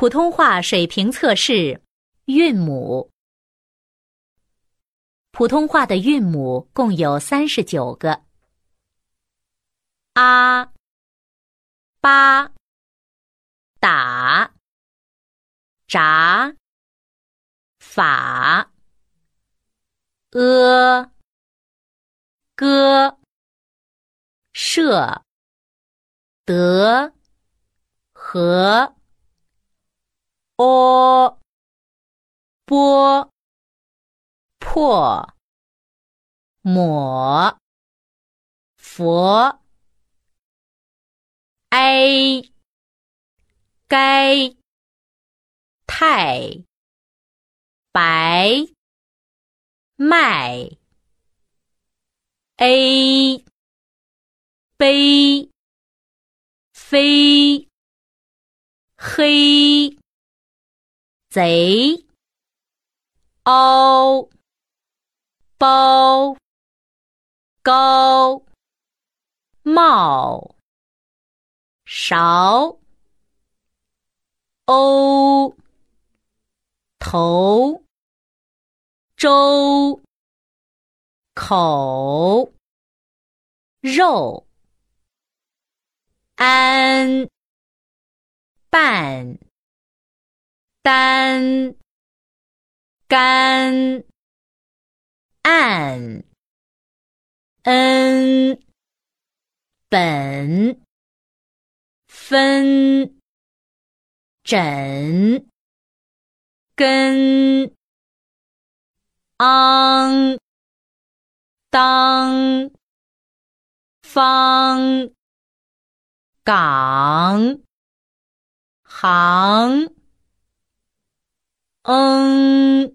普通话水平测试韵母。普通话的韵母共有三十九个：啊、八、打、札、法、呃、歌、社、得、和。波、波、破、抹、佛、哀、该、太、白、麦、a、悲、飞、黑。贼、凹、包、高、帽、勺、欧、头、周、口、肉、安、半。单、干、按、恩、本、分、枕、根、昂、当、方、港、行。嗯，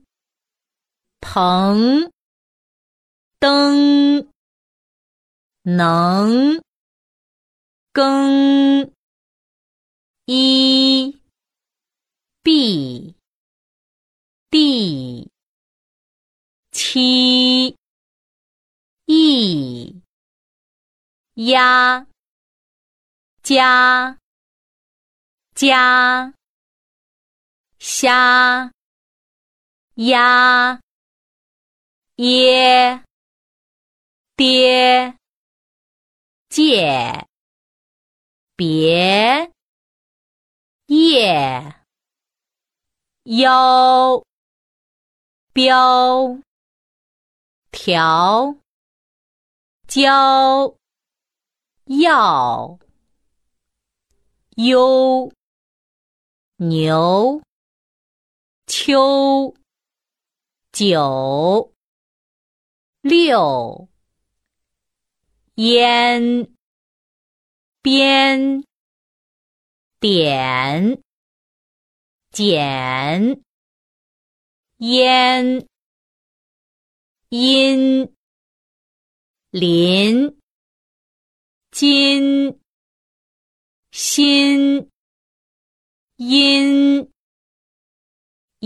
鹏，登，能，更，一，必，地，七，一，鸭，家，家，虾。鸭、耶、爹、借、别、业、腰、标、条、交、要、优、牛、秋。九、六、烟、边、点、剪、烟、阴、林、金、心、阴、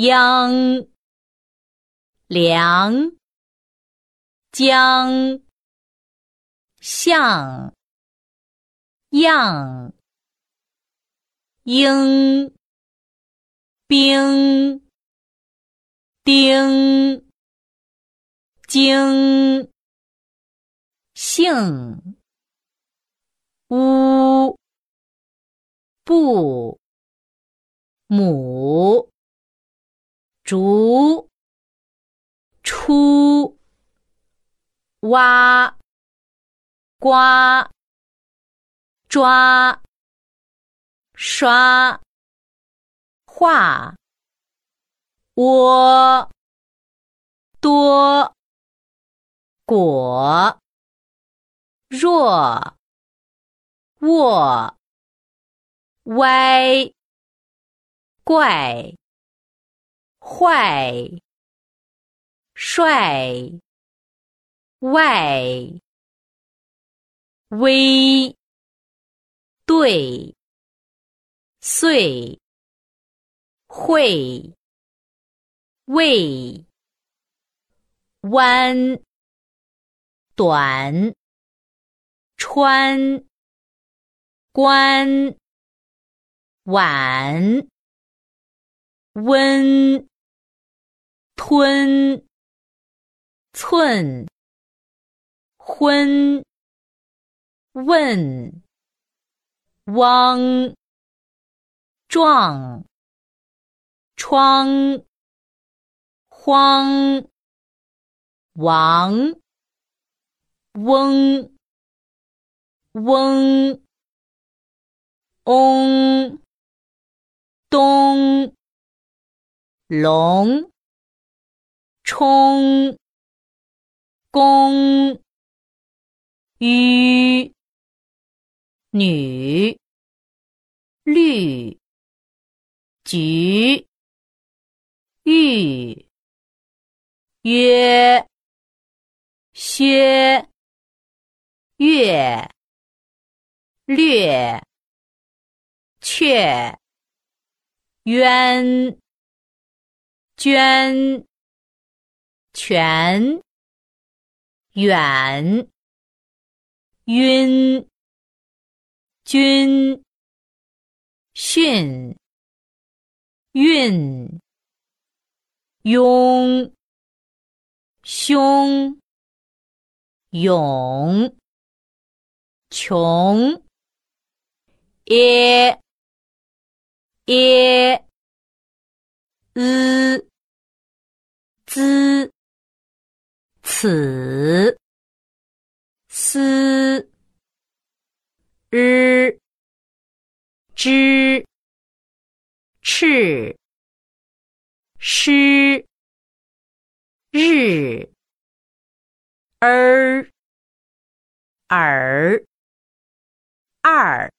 央。梁、江、向、样、英、兵、丁、经、姓、乌、不、母、竹。出、挖、刮、抓、刷、画、窝、多、果、弱、卧、歪、怪、坏、帅、外、微、对、岁、会、未、弯、短、穿、关、晚、温、吞、寸、昏、问、汪、壮、窗、荒、王、翁、翁、翁、东、龙、冲、公、于、女、绿、橘、玉、约、薛、月、略、却、渊、捐、全、远、晕、君、训、运、拥、凶、勇、穷、耶、耶、 으、 此、思、日、知、赤、诗、日、儿、耳、二。